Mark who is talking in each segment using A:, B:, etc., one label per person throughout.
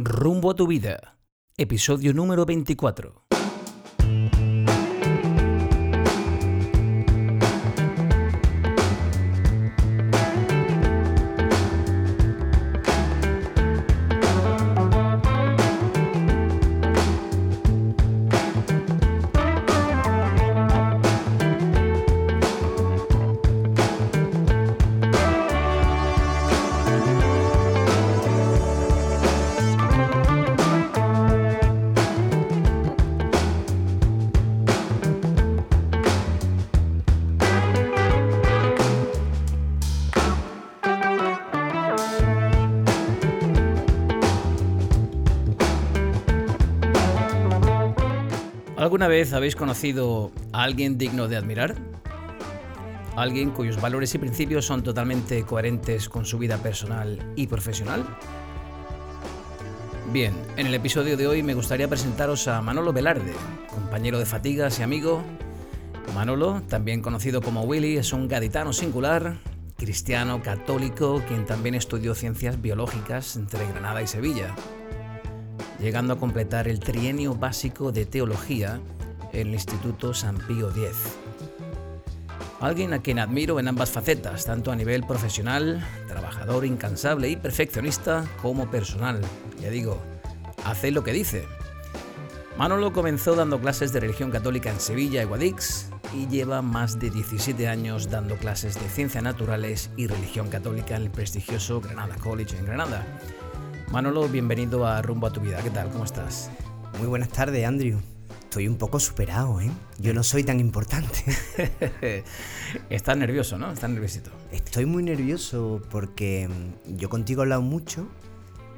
A: Rumbo a tu vida, episodio número 24. Habéis conocido a alguien digno de admirar? ¿Alguien cuyos valores y principios son totalmente coherentes con su vida personal y profesional? Bien, en el episodio de hoy me gustaría presentaros a Manolo Velarde, compañero de fatigas y amigo. Manolo, también conocido como Willy, es un gaditano singular, cristiano católico, quien también estudió ciencias biológicas entre Granada y Sevilla llegando a completar el trienio básico de teología el Instituto San Pío X. Alguien a quien admiro en ambas facetas, tanto a nivel profesional, trabajador incansable y perfeccionista, como personal. Ya digo, hace lo que dice. Manolo comenzó dando clases de religión católica en Sevilla y Guadix y lleva más de 17 años dando clases de ciencias naturales y religión católica en el prestigioso Granada College en Granada. Manolo, bienvenido a Rumbo a tu vida. ¿Qué tal? ¿Cómo estás?
B: Muy buenas tardes, Andrew. Estoy un poco superado, ¿eh? Yo no soy tan importante.
A: Estás nervioso, ¿no? Estás nerviosito.
B: Estoy muy nervioso porque mm, yo contigo he hablado mucho,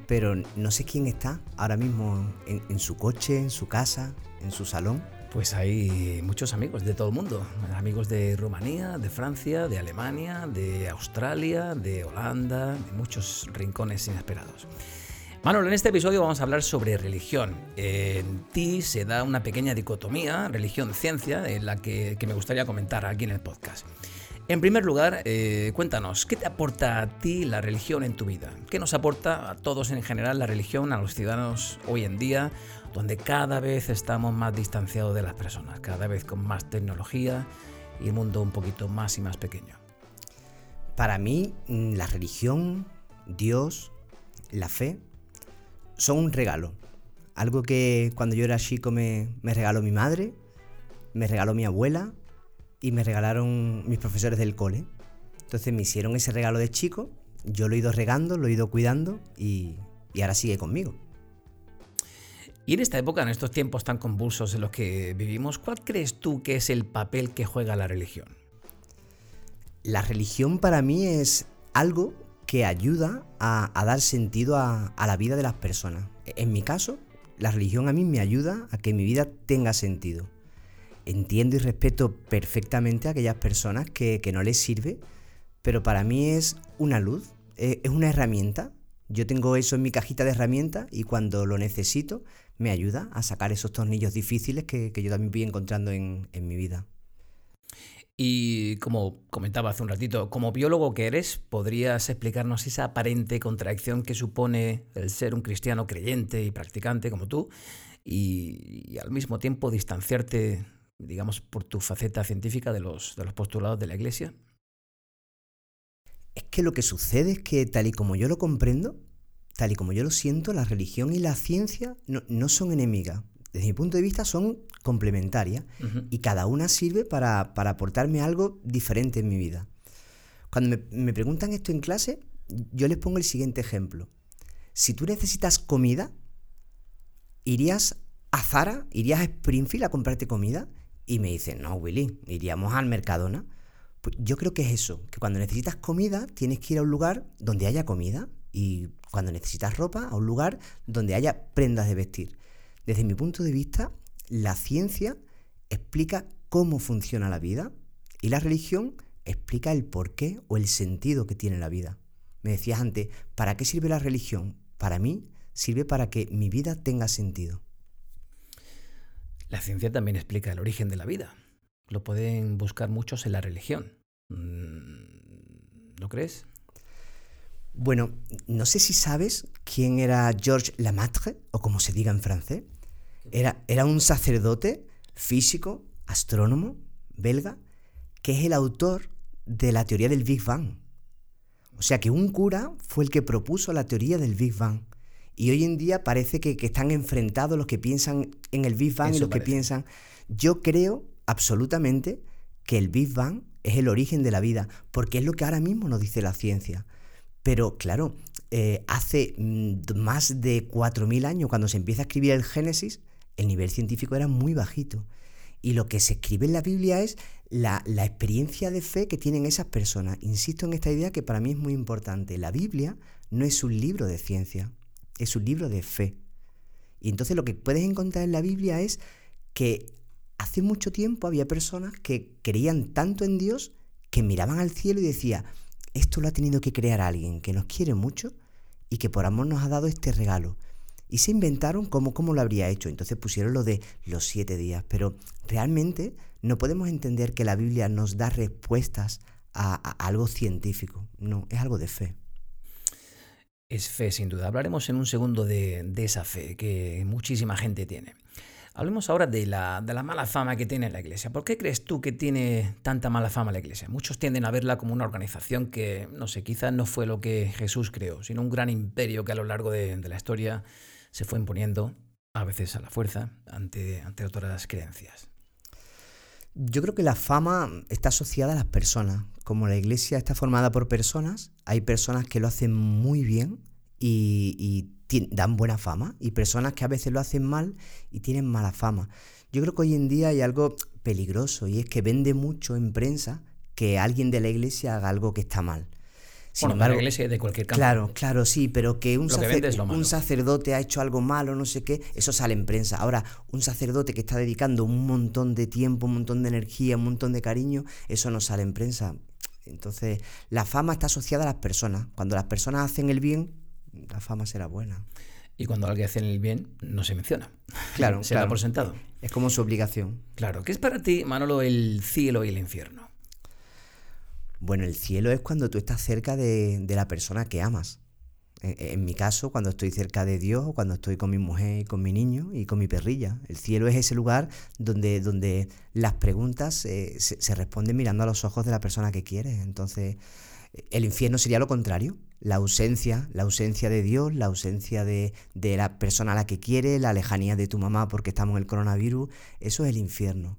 B: pero no sé quién está ahora mismo en, en su coche, en su casa, en su salón.
A: Pues hay muchos amigos de todo el mundo. Amigos de Rumanía, de Francia, de Alemania, de Australia, de Holanda, de muchos rincones inesperados. Manolo, en este episodio vamos a hablar sobre religión. En ti se da una pequeña dicotomía, religión-ciencia, en la que, me gustaría comentar aquí en el podcast. En primer lugar, eh, cuéntanos, ¿qué te aporta a ti la religión en tu vida? ¿Qué nos aporta a todos en general la religión, a los ciudadanos hoy en día, donde cada vez estamos más distanciados de las personas, cada vez con más tecnología y el mundo un poquito más y más pequeño?
B: Para mí, mm, la religión, Dios, la fe, son un regalo. Algo que cuando yo era chico me, regaló mi madre, me regaló mi abuela y me regalaron mis profesores del cole. Entonces me hicieron ese regalo de chico, yo lo he ido regando, lo he ido cuidando y, y ahora sigue conmigo.
A: Y en esta época, en estos tiempos tan convulsos en los que vivimos, ¿cuál crees tú que es el papel que juega la religión?
B: La religión para mí es algo que ayuda a, dar sentido a, la vida de las personas. En mi caso, la religión a mí me ayuda a que mi vida tenga sentido. Entiendo y respeto perfectamente a aquellas personas que, no les sirve, pero para mí es una luz, es, una herramienta. Yo tengo eso en mi cajita de herramientas y cuando lo necesito me ayuda a sacar esos tornillos difíciles que, yo también voy encontrando en mi vida.
A: Y como comentaba hace un ratito, como biólogo que eres, ¿podrías explicarnos esa aparente contradicción que supone el ser un cristiano creyente y practicante como tú y, al mismo tiempo distanciarte, digamos, por tu faceta científica de los, de los postulados de la Iglesia?
B: Es que lo que sucede es que tal y como yo lo comprendo, tal y como yo lo siento, la religión y la ciencia no, no son enemigas desde mi punto de vista, son complementarias y cada una sirve para, aportarme algo diferente en mi vida. Cuando me, preguntan esto en clase, yo les pongo el siguiente ejemplo. Si tú necesitas comida, ¿irías a Zara, irías a Springfield a comprarte comida? Y me dicen, no, Willy, iríamos al Mercadona. Pues yo creo que es eso, que cuando necesitas comida tienes que ir a un lugar donde haya comida y cuando necesitas ropa a un lugar donde haya prendas de vestir. Desde mi punto de vista, la ciencia explica cómo funciona la vida y la religión explica el porqué o el sentido que tiene la vida. Me decías antes, ¿para qué sirve la religión? Para mí sirve para que mi vida tenga sentido.
A: La ciencia también explica el origen de la vida. Lo pueden buscar muchos en la religión. Mm, ¿No crees?
B: Bueno, no sé si sabes quién era Georges Lamatre, o como se diga en francés. Era, era un sacerdote, físico, astrónomo, belga, que es el autor de la teoría del Big Bang. O sea que un cura fue el que propuso la teoría del Big Bang. Y hoy en día parece que, están enfrentados los que piensan en el Big Bang y los que piensan... Yo creo absolutamente que el Big Bang es el origen de la vida, porque es lo que ahora mismo nos dice la ciencia. Pero claro, eh, hace mm, más de 4.000 años, cuando se empieza a escribir el Génesis, el nivel científico era muy bajito. Y lo que se escribe en la Biblia es la, la, experiencia de fe que tienen esas personas. Insisto en esta idea que para mí es muy importante. La Biblia no es un libro de ciencia, es un libro de fe. Y entonces lo que puedes encontrar en la Biblia es que hace mucho tiempo había personas que creían tanto en Dios que miraban al cielo y decían, esto lo ha tenido que crear alguien que nos quiere mucho y que por amor nos ha dado este regalo. Y se inventaron cómo, cómo lo habría hecho. Entonces pusieron lo de los siete días. Pero realmente no podemos entender que la Biblia nos da respuestas a, algo científico. No, es algo de fe.
A: Es fe, sin duda. Hablaremos en un segundo de, de esa fe que muchísima gente tiene. Hablemos ahora de la, de la, mala fama que tiene la Iglesia. ¿Por qué crees tú que tiene tanta mala fama la Iglesia? Muchos tienden a verla como una organización que, no sé, quizás no fue lo que Jesús creó, sino un gran imperio que a lo largo de, la historia se fue imponiendo, a veces a la fuerza, ante, ante otras creencias.
B: Yo creo que la fama está asociada a las personas. Como la iglesia está formada por personas, hay personas que lo hacen muy bien y, dan buena fama y personas que a veces lo hacen mal y tienen mala fama. Yo creo que hoy en día hay algo peligroso y es que vende mucho en prensa que alguien de la iglesia haga algo que está mal.
A: Sin embargo, la iglesia de cualquier campo.
B: Claro, claro, sí, pero que un, un, sacerdote ha hecho algo malo, no sé qué, eso sale en prensa. Ahora, un sacerdote que está dedicando un montón de tiempo, un montón de energía, un montón de cariño, eso no sale en prensa. Entonces, la fama está asociada a las personas. Cuando las personas hacen el bien, la fama será buena.
A: Y cuando alguien hace el bien, no se menciona.
B: Claro,
A: se da por sentado.
B: Es como su obligación.
A: Claro. ¿Qué es para ti, Manolo, el cielo y el infierno?
B: Bueno, el cielo es cuando tú estás cerca de, la persona que amas. En, mi caso, cuando estoy cerca de Dios o cuando estoy con mi mujer y con mi niño y con mi perrilla. El cielo es ese lugar donde, donde las preguntas eh, se, responden mirando a los ojos de la persona que quieres. Entonces, el infierno sería lo contrario. La ausencia, la ausencia de Dios, la ausencia de, de la persona a la que quieres, la lejanía de tu mamá porque estamos en el coronavirus. Eso es el infierno.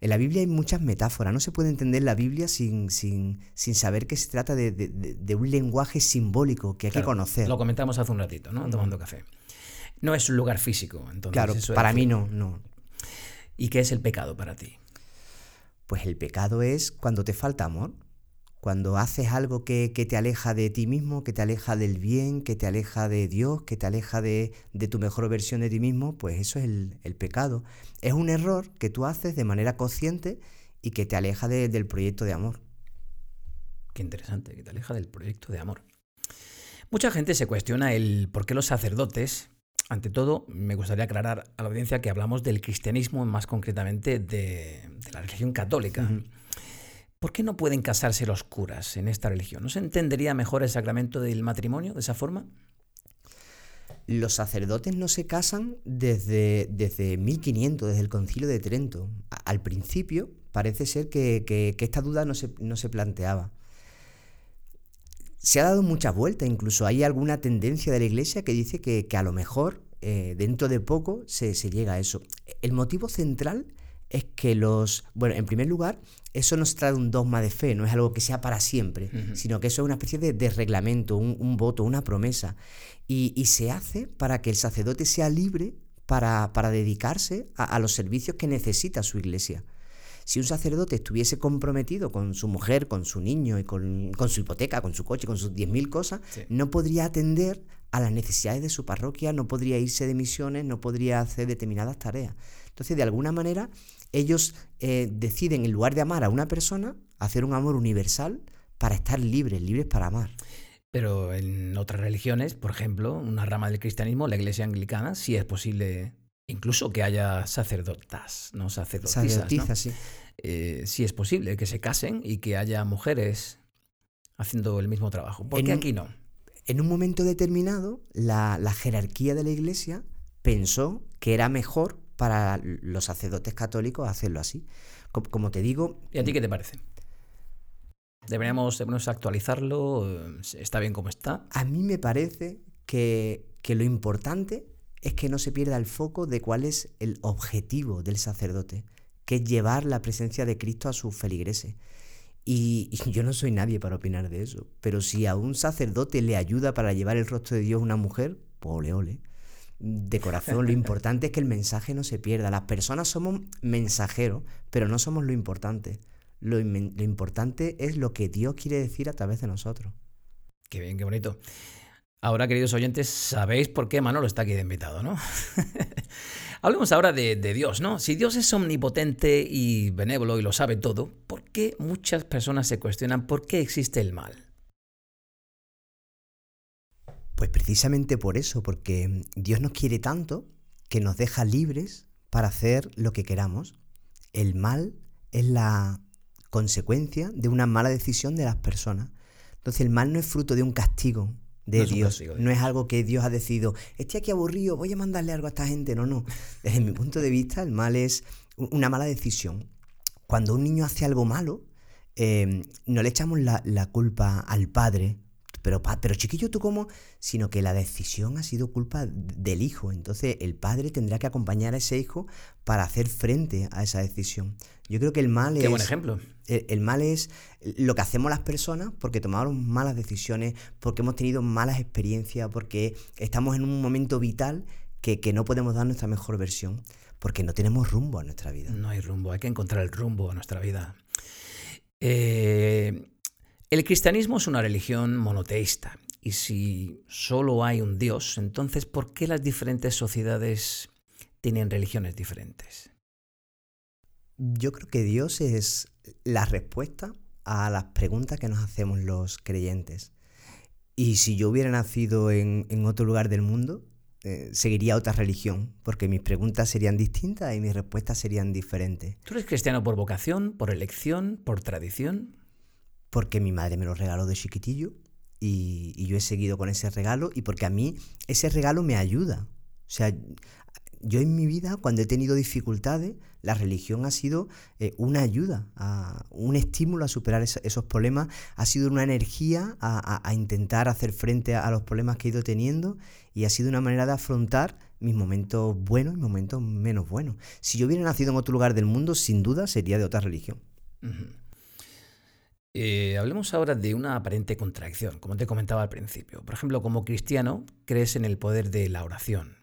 B: En la Biblia hay muchas metáforas, no se puede entender la Biblia sin, sin, saber que se trata de, un lenguaje simbólico que hay que conocer.
A: Lo comentamos hace un ratito, ¿no? Tomando café. No es un lugar físico, entonces.
B: Claro, para mí no, no.
A: ¿Y qué es el pecado para ti?
B: Pues el pecado es cuando te falta amor. Cuando haces algo que, te aleja de ti mismo, que te aleja del bien, que te aleja de Dios, que te aleja de, tu mejor versión de ti mismo, pues eso es el, pecado. Es un error que tú haces de manera consciente y que te aleja del proyecto de amor.
A: Qué interesante, que te aleja del proyecto de amor. Mucha gente se cuestiona el por qué los sacerdotes, ante todo, me gustaría aclarar a la audiencia que hablamos del cristianismo, más concretamente de, la religión católica. ¿Por qué no pueden casarse los curas en esta religión? ¿No se entendería mejor el sacramento del matrimonio de esa forma?
B: Los sacerdotes no se casan desde, desde 1500, desde el concilio de Trento. Al principio parece ser que, esta duda no se, no se, planteaba. Se ha dado muchas vueltas, incluso hay alguna tendencia de la iglesia que dice que, a lo mejor eh, dentro de poco se, se llega a eso. El motivo central es que los, bueno, en primer lugar, eso no se trata de un dogma de fe, no es algo que sea para siempre, sino que eso es una especie de, reglamento, un, voto, una promesa. Y, se hace para que el sacerdote sea libre para, para dedicarse a, los servicios que necesita su iglesia. Si un sacerdote estuviese comprometido con su mujer, con su niño y con, su hipoteca, con su coche, con sus 10.000 cosas, no podría atender a las necesidades de su parroquia, no podría irse de misiones, no podría hacer determinadas tareas. Entonces, de alguna manera, ellos eh, deciden, en lugar de amar a una persona, hacer un amor universal para estar libres, libres para amar.
A: Pero en otras religiones, por ejemplo, una rama del cristianismo, la iglesia anglicana, sí es posible incluso que haya sacerdotas, no sacerdotisas. sí. Eh, sí es posible que se casen y que haya mujeres haciendo el mismo trabajo. ¿Por qué aquí no?
B: En un momento determinado, la, jerarquía de la iglesia pensó que era mejor para los sacerdotes católicos hacerlo así. Como, te digo...
A: ¿Y a ti qué te parece? ¿Deberíamos, deberíamos actualizarlo? ¿Está bien como está?
B: A mí me parece que, que lo importante es que no se pierda el foco de cuál es el objetivo del sacerdote, que es llevar la presencia de Cristo a sus feligreses. Y, yo no soy nadie para opinar de eso, pero si a un sacerdote le ayuda para llevar el rostro de Dios a una mujer, pues ole, ole. De corazón, lo importante es que el mensaje no se pierda. Las personas somos mensajeros, pero no somos lo importante. Lo, importante es lo que Dios quiere decir a través de nosotros.
A: Qué bien, qué bonito. Ahora, queridos oyentes, sabéis por qué Manolo está aquí de invitado, ¿no? Hablemos ahora de, Dios, ¿no? Si Dios es omnipotente y benévolo y lo sabe todo, ¿por qué muchas personas se cuestionan por qué existe el mal?
B: Pues precisamente por eso, porque Dios nos quiere tanto que nos deja libres para hacer lo que queramos. El mal es la consecuencia de una mala decisión de las personas. Entonces el mal no es fruto de un castigo, de Dios. no es algo que Dios ha decidido, estoy aquí aburrido, voy a mandarle algo a esta gente. No, no. Desde mi punto de vista, el mal es una mala decisión. Cuando un niño hace algo malo, eh, no le echamos la, culpa al padre, pero, pero chiquillo, ¿tú cómo? Sino que la decisión ha sido culpa del hijo. Entonces el padre tendrá que acompañar a ese hijo para hacer frente a esa decisión. Yo creo que el mal
A: Qué
B: es...
A: buen ejemplo.
B: El, mal es lo que hacemos las personas porque tomamos malas decisiones, porque hemos tenido malas experiencias, porque estamos en un momento vital que, no podemos dar nuestra mejor versión, porque no tenemos rumbo a nuestra vida.
A: No hay rumbo, hay que encontrar el rumbo a nuestra vida. Eh, el cristianismo es una religión monoteísta y si solo hay un Dios, entonces ¿por qué las diferentes sociedades tienen religiones diferentes?
B: Yo creo que Dios es la respuesta a las preguntas que nos hacemos los creyentes. Y si yo hubiera nacido en, otro lugar del mundo, eh, seguiría otra religión, porque mis preguntas serían distintas y mis respuestas serían diferentes.
A: ¿Tú eres cristiano por vocación, por elección, por tradición?
B: Porque mi madre me lo regaló de chiquitillo y, yo he seguido con ese regalo y porque a mí ese regalo me ayuda. O sea, yo en mi vida, cuando he tenido dificultades, la religión ha sido eh, una ayuda, un estímulo a superar esos problemas, ha sido una energía a, intentar hacer frente a, los problemas que he ido teniendo y ha sido una manera de afrontar mis momentos buenos y momentos menos buenos. Si yo hubiera nacido en otro lugar del mundo, sin duda sería de otra religión.
A: Eh, hablemos ahora de una aparente contradicción, como te comentaba al principio. Por ejemplo, como cristiano, crees en el poder de la oración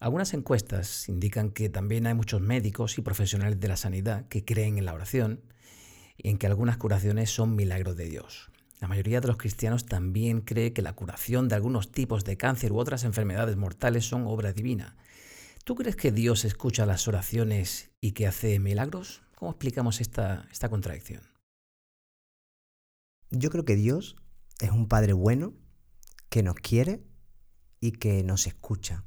A: algunas encuestas indican que también hay muchos médicos y profesionales de la sanidad que creen en la oración y en que algunas curaciones son milagros de Dios. La mayoría de los cristianos también cree que la curación de algunos tipos de cáncer u otras enfermedades mortales son obra divina. ¿Tú crees que Dios escucha las oraciones y que hace milagros? ¿Cómo explicamos esta, esta contradicción?
B: Yo creo que Dios es un Padre bueno que nos quiere y que nos escucha.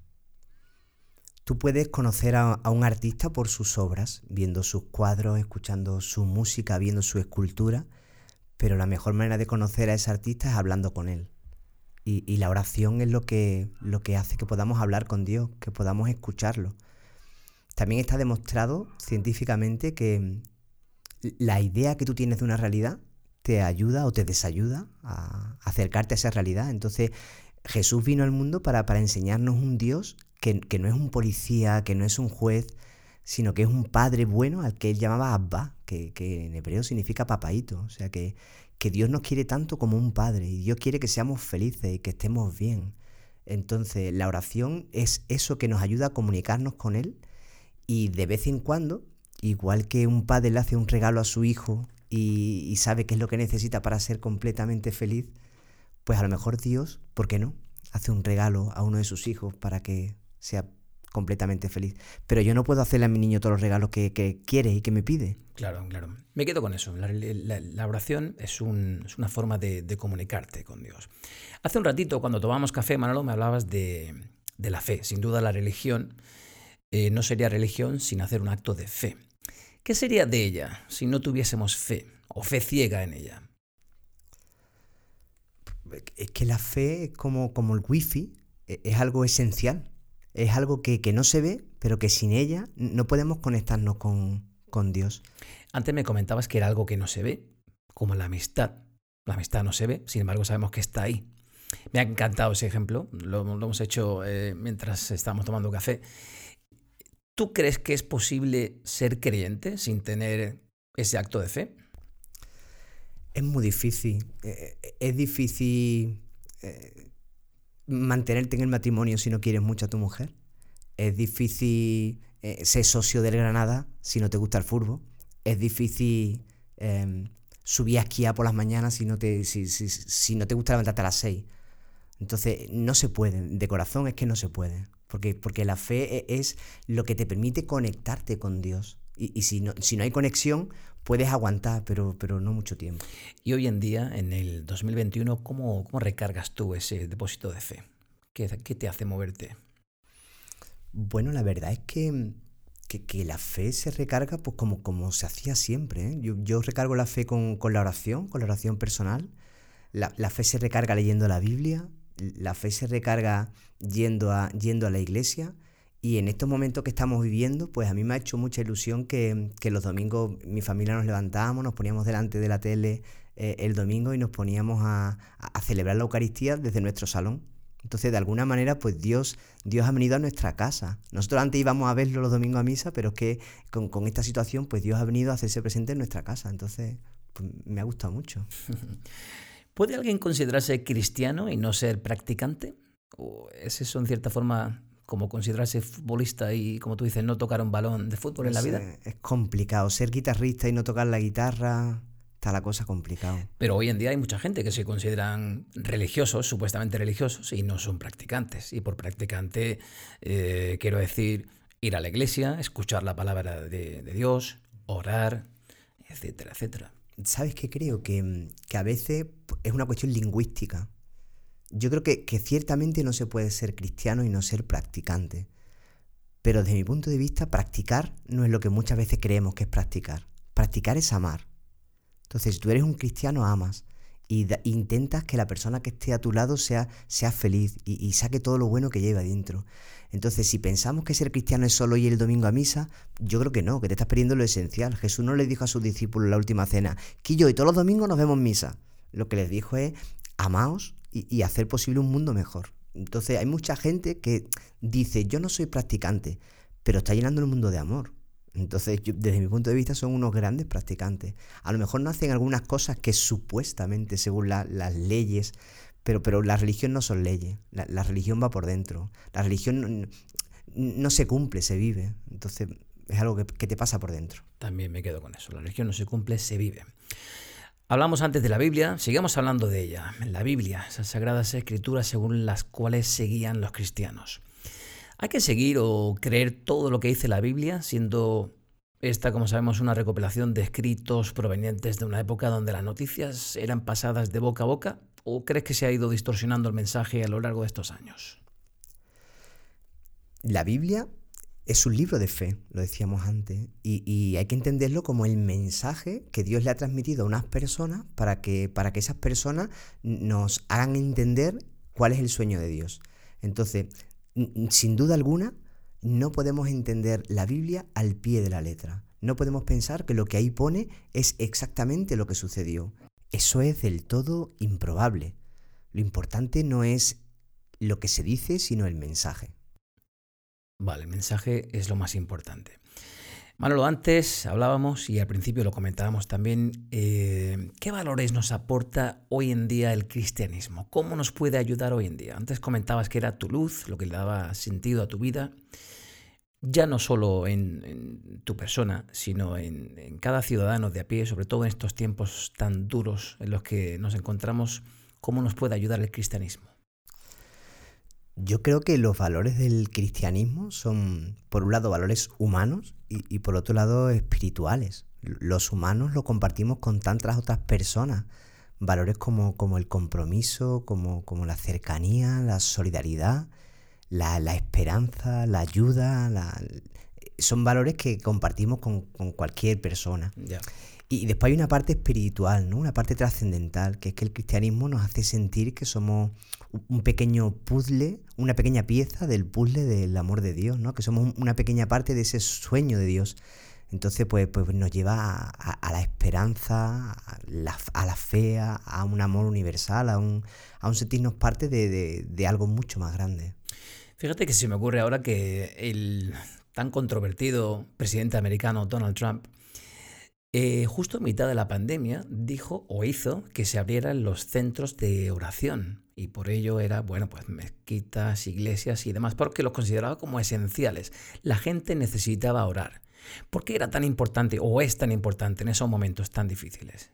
B: Tú puedes conocer a, un artista por sus obras, viendo sus cuadros, escuchando su música, viendo su escultura, pero la mejor manera de conocer a ese artista es hablando con él. Y, la oración es lo que, lo que hace que podamos hablar con Dios, que podamos escucharlo. También está demostrado científicamente que la idea que tú tienes de una realidad te ayuda o te desayuda a acercarte a esa realidad. Entonces, Jesús vino al mundo para, para enseñarnos un Dios que, no es un policía, que no es un juez, sino que es un padre bueno al que él llamaba Abba, que, en hebreo significa papaito. O sea que, que Dios nos quiere tanto como un padre y Dios quiere que seamos felices y que estemos bien. Entonces la oración es eso que nos ayuda a comunicarnos con Él y de vez en cuando, igual que un padre le hace un regalo a su hijo y, sabe qué es lo que necesita para ser completamente feliz, pues a lo mejor Dios, ¿por qué no? Hace un regalo a uno de sus hijos para que sea completamente feliz. Pero yo no puedo hacerle a mi niño todos los regalos que, quiere y que me pide.
A: Claro, claro. Me quedo con eso. La, oración es, una forma de, comunicarte con Dios. Hace un ratito, cuando tomamos café, Manolo, me hablabas de, la fe. Sin duda, la religión eh, no sería religión sin hacer un acto de fe. ¿Qué sería de ella si no tuviésemos fe o fe ciega en ella?
B: Es que la fe es como, como el wifi, e, es algo esencial. Es algo que, no se ve, pero que sin ella no podemos conectarnos con, con Dios.
A: Antes me comentabas que era algo que no se ve, como la amistad. La amistad no se ve, sin embargo sabemos que está ahí. Me ha encantado ese ejemplo, lo, hemos hecho eh, mientras estábamos tomando café. ¿Tú crees que es posible ser creyente sin tener ese acto de fe?
B: Es muy difícil. Eh, es difícil eh, mantenerte en el matrimonio si no quieres mucho a tu mujer. Es difícil ser socio del Granada si no te gusta el fútbol. Es difícil em, subir a esquiar por las mañanas si no te, si, si no te gusta levantarte a las 6. Entonces, no se puede, de corazón es que no se puede, porque, porque la fe e, es lo que te permite conectarte con Dios. Y, si, no, si no hay conexión, puedes aguantar, pero, pero no mucho tiempo.
A: Y hoy en día, en el 2021, ¿cómo, cómo recargas tú ese depósito de fe? ¿Qué, qué te hace moverte?
B: Bueno, la verdad es que, que, la fe se recarga pues como, como se hacía siempre. ¿eh? Yo, yo, recargo la fe con, con, la oración, con la oración personal. La, la, fe se recarga leyendo la Biblia, la fe se recarga yendo a, yendo a la iglesia. Y en estos momentos que estamos viviendo, pues a mí me ha hecho mucha ilusión que, los domingos mi familia nos levantábamos, nos poníamos delante de la tele eh, el domingo y nos poníamos a, celebrar la Eucaristía desde nuestro salón. Entonces, de alguna manera, pues Dios, Dios ha venido a nuestra casa. Nosotros antes íbamos a verlo los domingos a misa, pero es que con, con esta situación, pues Dios ha venido a hacerse presente en nuestra casa. Entonces, pues, me ha gustado mucho.
A: ¿Puede alguien considerarse cristiano y no ser practicante? ¿O es eso en cierta forma como considerarse futbolista y, como tú dices, no tocar un balón de fútbol en la vida?
B: Es complicado. Ser guitarrista y no tocar la guitarra, está la cosa complicada.
A: Pero hoy en día hay mucha gente que se consideran religiosos, supuestamente religiosos, y no son practicantes. Y por practicante eh, quiero decir ir a la iglesia, escuchar la palabra de Dios, orar, etcétera, etcétera.
B: ¿Sabes qué creo? Que, a veces es una cuestión lingüística. Yo creo que, ciertamente no se puede ser cristiano y no ser practicante. Pero desde mi punto de vista, practicar no es lo que muchas veces creemos que es practicar. Practicar es amar. Entonces, si tú eres un cristiano, amas. Y intentas que la persona que esté a tu lado sea, sea feliz y, y saque todo lo bueno que lleva dentro. Entonces, si pensamos que ser cristiano es solo ir el domingo a misa, yo creo que no, que te estás perdiendo lo esencial. Jesús no le dijo a sus discípulos en la última cena, que y todos los domingos nos vemos misa. Lo que les dijo es, amaos y, hacer posible un mundo mejor. Entonces, hay mucha gente que dice, yo no soy practicante, pero está llenando el mundo de amor. Entonces, desde mi punto de vista, son unos grandes practicantes. A lo mejor no hacen algunas cosas que supuestamente, según las leyes, pero, pero la religión no son leyes, la, religión va por dentro. La religión no, se cumple, se vive. Entonces es algo que, que te pasa por dentro.
A: También me quedo con eso. La religión no se cumple, se vive. Hablamos antes de la Biblia, sigamos hablando de ella. La Biblia, esas sagradas escrituras según las cuales seguían los cristianos. ¿Hay que seguir o creer todo lo que dice la Biblia, siendo esta, como sabemos, una recopilación de escritos provenientes de una época donde las noticias eran pasadas de boca a boca? ¿O crees que se ha ido distorsionando el mensaje a lo largo de estos años?
B: La Biblia es un libro de fe, lo decíamos antes, y, hay que entenderlo como el mensaje que Dios le ha transmitido a unas personas para que, para que esas personas nos hagan entender cuál es el sueño de Dios. Entonces, sin duda alguna, no podemos entender la Biblia al pie de la letra. No podemos pensar que lo que ahí pone es exactamente lo que sucedió. Eso es del todo improbable. Lo importante no es lo que se dice, sino el mensaje.
A: Vale, el mensaje es lo más importante. Manolo, antes hablábamos y al principio lo comentábamos también, eh, ¿qué valores nos aporta hoy en día el cristianismo? ¿Cómo nos puede ayudar hoy en día? Antes comentabas que era tu luz, lo que le daba sentido a tu vida ya no solo en, tu persona, sino en, cada ciudadano de a pie, sobre todo en estos tiempos tan duros en los que nos encontramos, cómo nos puede ayudar el cristianismo.
B: Yo creo que los valores del cristianismo son, por un lado, valores humanos y, por otro lado, espirituales. Los humanos lo compartimos con tantas otras personas. Valores como, como el compromiso, como, como la cercanía, la solidaridad, la, esperanza, la ayuda, son valores que compartimos con, cualquier persona. Y después hay una parte espiritual, ¿no? Una parte trascendental, que es que el cristianismo nos hace sentir que somos un pequeño puzzle, una pequeña pieza del puzzle del amor de Dios, ¿no? Que somos una pequeña parte de ese sueño de Dios. Entonces, pues, pues nos lleva a, la esperanza, a la, fe, a un amor universal, a un, a un sentirnos parte de, de algo mucho más grande.
A: Fíjate que se me ocurre ahora que el tan controvertido presidente americano Donald Trump eh, justo a mitad de la pandemia dijo o hizo que se abrieran los centros de oración y por ello era, bueno, pues mezquitas, iglesias y demás, porque los consideraba como esenciales. La gente necesitaba orar. ¿Por qué era tan importante o es tan importante en esos momentos tan difíciles?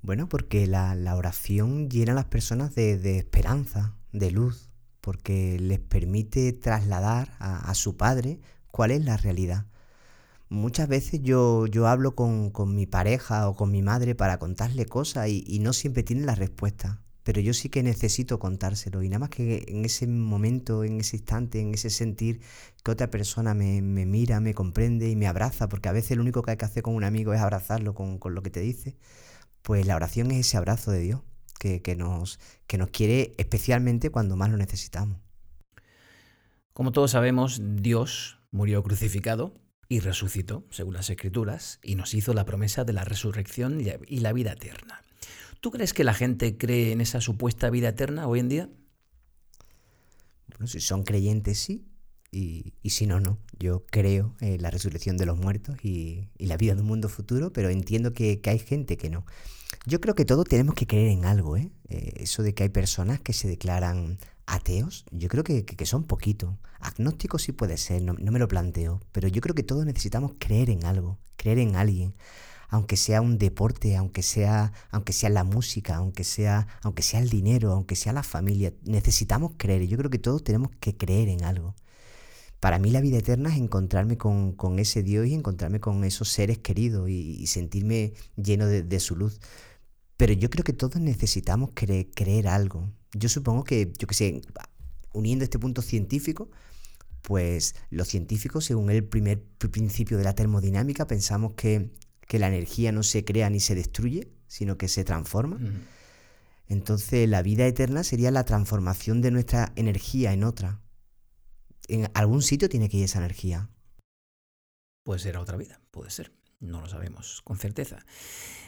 B: Bueno, porque la, oración llena a las personas de, esperanza, de luz, porque les permite trasladar a su Padre cuál es la realidad muchas veces yo, yo hablo con, mi pareja o con mi madre para contarle cosas y, no siempre tienen la respuesta. Pero yo sí que necesito contárselo. Y nada más que en ese momento, en ese instante, en ese sentir que otra persona me, mira, me comprende y me abraza, porque a veces lo único que hay que hacer con un amigo es abrazarlo con, lo que te dice, pues la oración es ese abrazo de Dios que, que, nos, que nos quiere especialmente cuando más lo necesitamos.
A: Como todos sabemos, Dios murió crucificado y resucitó, según las Escrituras, y nos hizo la promesa de la resurrección y la vida eterna. ¿Tú crees que la gente cree en esa supuesta vida eterna hoy en día?
B: Bueno, si son creyentes, sí, y, si no, no. Yo creo en la resurrección de los muertos y, la vida de un mundo futuro, pero entiendo que, hay gente que no. Yo creo que todos tenemos que creer en algo, ¿eh? ¿eh? Eso de que hay personas que se declaran ateos, yo creo que, son poquitos. Agnósticos sí puede ser, no, me lo planteo, pero yo creo que todos necesitamos creer en algo, creer en alguien, aunque sea un deporte, aunque sea, aunque sea la música, aunque sea, aunque sea el dinero, aunque sea la familia, necesitamos creer. Yo creo que todos tenemos que creer en algo. Para mí la vida eterna es encontrarme con, ese Dios y encontrarme con esos seres queridos y, sentirme lleno de, su luz. Pero yo creo que todos necesitamos creer algo. Yo supongo que, yo que sé, uniendo este punto científico, pues los científicos, según el primer principio de la termodinámica, pensamos que, la energía no se crea ni se destruye, sino que se transforma. Entonces la vida eterna sería la transformación de nuestra energía en otra. En algún sitio tiene que ir esa energía.
A: Puede ser otra vida, puede ser. No lo sabemos con certeza.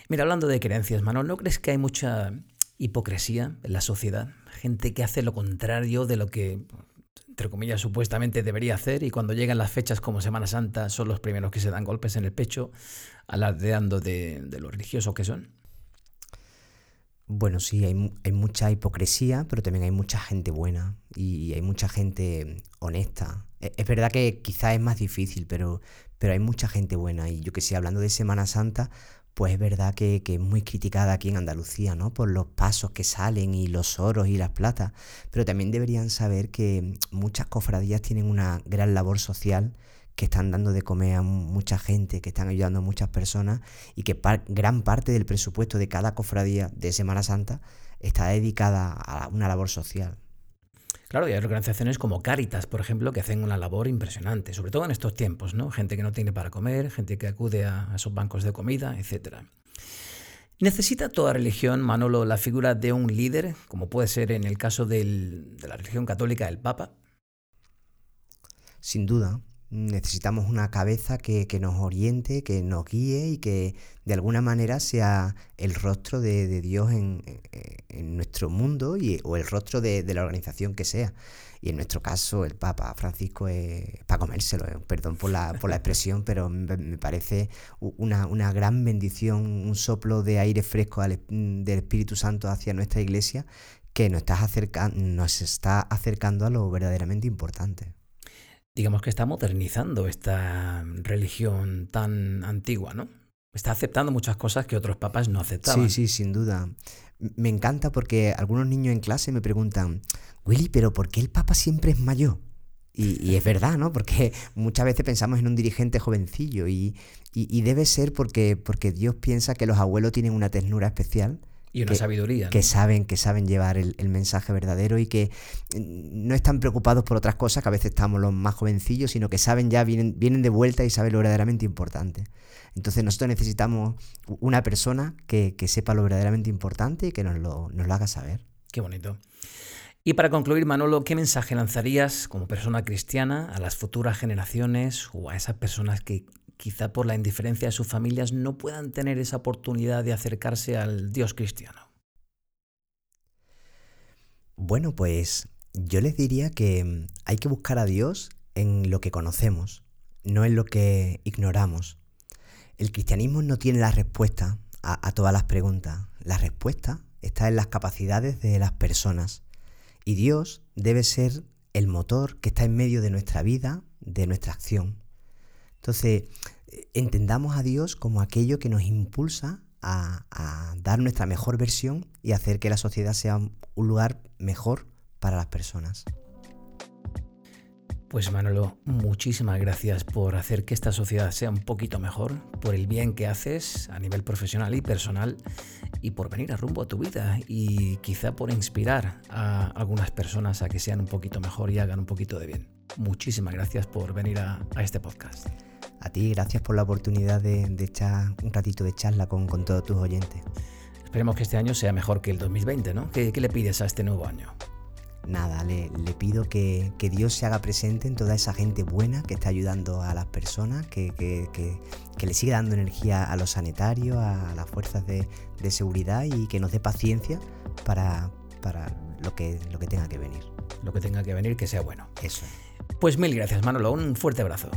A: Mira, hablando de creencias, Manuel, ¿no crees que hay mucha hipocresía en la sociedad, gente que hace lo contrario de lo que, entre comillas, supuestamente debería hacer y cuando llegan las fechas como Semana Santa son los primeros que se dan golpes en el pecho, alardeando de, de lo religiosos que son.
B: Bueno, sí, hay, hay, mucha hipocresía, pero también hay mucha gente buena y hay mucha gente honesta. E, es, verdad que quizás es más difícil, pero, pero hay mucha gente buena. Y yo que sé, hablando de Semana Santa, pues es verdad que, es muy criticada aquí en Andalucía, ¿no? Por los pasos que salen y los oros y las platas. Pero también deberían saber que muchas cofradías tienen una gran labor social, que están dando de comer a mucha gente, que están ayudando a muchas personas y que gran parte del presupuesto de cada cofradía de Semana Santa está dedicada a una labor social.
A: Claro, y hay organizaciones como Caritas, por ejemplo, que hacen una labor impresionante, sobre todo en estos tiempos, ¿no? Gente que no tiene para comer, gente que acude a esos bancos de comida, etc. ¿Necesita toda religión, Manolo, la figura de un líder, como puede ser en el caso de la religión católica el Papa?
B: Sin duda, necesitamos una cabeza que, nos oriente, que nos guíe y que de alguna manera sea el rostro de, Dios en, nuestro mundo y, o el rostro de, la organización que sea. Y en nuestro caso, el Papa Francisco es para comérselo, eh, perdón por la, por la expresión, pero me, parece una, una, gran bendición, un soplo de aire fresco del Espíritu Santo hacia nuestra iglesia que nos está, nos está acercando a lo verdaderamente importante
A: digamos que está modernizando esta religión tan antigua, ¿no? Está aceptando muchas cosas que otros papas no aceptaban.
B: Sí, sí, sin duda. Me encanta porque algunos niños en clase me preguntan, Willy, pero ¿por qué el papa siempre es mayor? Y, es verdad, ¿no? Porque muchas veces pensamos en un dirigente jovencillo y, debe ser porque, porque Dios piensa que los abuelos tienen una ternura especial
A: Y una sabiduría.
B: Que saben, que saben llevar el, mensaje verdadero y que no están preocupados por otras cosas, que a veces estamos los más jovencillos, sino que saben ya, vienen, vienen de vuelta y saben lo verdaderamente importante. Entonces nosotros necesitamos una persona que, sepa lo verdaderamente importante y que nos lo, nos lo haga saber.
A: Qué bonito. Y para concluir, Manolo, ¿qué mensaje lanzarías como persona cristiana a las futuras generaciones o a esas personas que quizá por la indiferencia de sus familias no puedan tener esa oportunidad de acercarse al Dios cristiano?
B: Bueno, pues yo les diría que hay que buscar a Dios en lo que conocemos, no en lo que ignoramos. El cristianismo no tiene la respuesta a, todas las preguntas. La respuesta está en las capacidades de las personas. Y Dios debe ser el motor que está en medio de nuestra vida, de nuestra acción. Entonces, entendamos a Dios como aquello que nos impulsa a, dar nuestra mejor versión y hacer que la sociedad sea un lugar mejor para las personas.
A: Pues Manolo, muchísimas gracias por hacer que esta sociedad sea un poquito mejor, por el bien que haces a nivel profesional y personal y por venir a rumbo a tu vida y quizá por inspirar a algunas personas a que sean un poquito mejor y hagan un poquito de bien. Muchísimas gracias por venir a este podcast.
B: A ti, gracias por la oportunidad de, echar un ratito de charla con, todos tus oyentes.
A: Esperemos que este año sea mejor que el 2020, ¿no? ¿Qué, le pides a este nuevo año?
B: Nada, le, pido que, Dios se haga presente en toda esa gente buena que está ayudando a las personas, que, le siga dando energía a los sanitarios, a las fuerzas de, seguridad y que nos dé paciencia para, lo, que, lo que tenga que venir.
A: Lo que tenga que venir, que sea bueno.
B: Eso.
A: Pues mil gracias, Manolo. Un fuerte abrazo.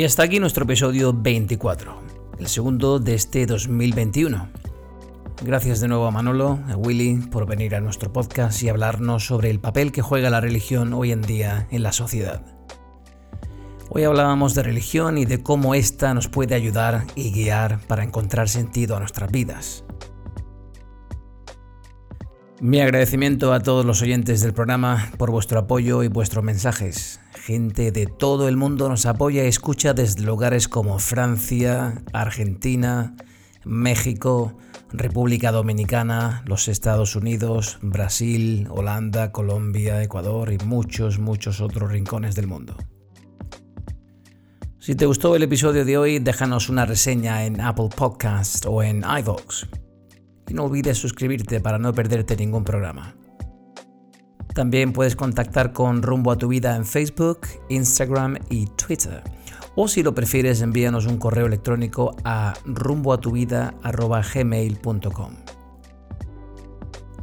A: Y hasta aquí nuestro episodio 24, el segundo de este 2021. Gracias de nuevo a Manolo, a Willy, por venir a nuestro podcast y hablarnos sobre el papel que juega la religión hoy en día en la sociedad. Hoy hablábamos de religión y de cómo ésta nos puede ayudar y guiar para encontrar sentido a nuestras vidas. Mi agradecimiento a todos los oyentes del programa por vuestro apoyo y vuestros mensajes. Gente de todo el mundo nos apoya y escucha desde lugares como Francia, Argentina, México, República Dominicana, los Estados Unidos, Brasil, Holanda, Colombia, Ecuador y muchos, muchos otros rincones del mundo. Si te gustó el episodio de hoy, déjanos una reseña en Apple Podcast o en iVoox y no olvides suscribirte para no perderte ningún programa. También puedes contactar con Rumbo a tu Vida en Facebook, Instagram y Twitter. O si lo prefieres, envíanos un correo electrónico a rumboatuvida.gmail.com.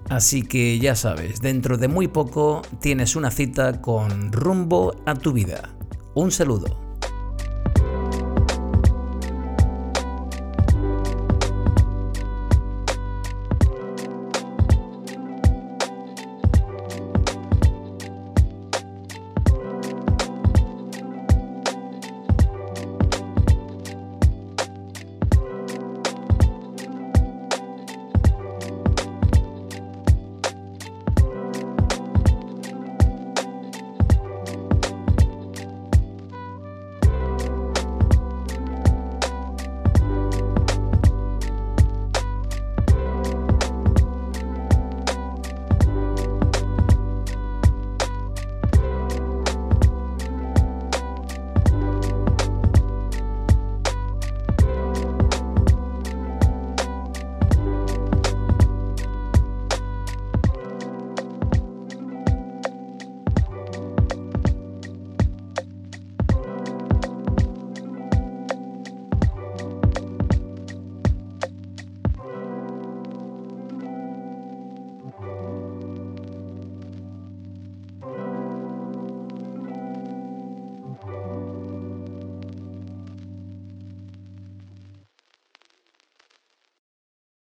A: Así que ya sabes, dentro de muy poco tienes una cita con Rumbo a tu Vida. Un saludo.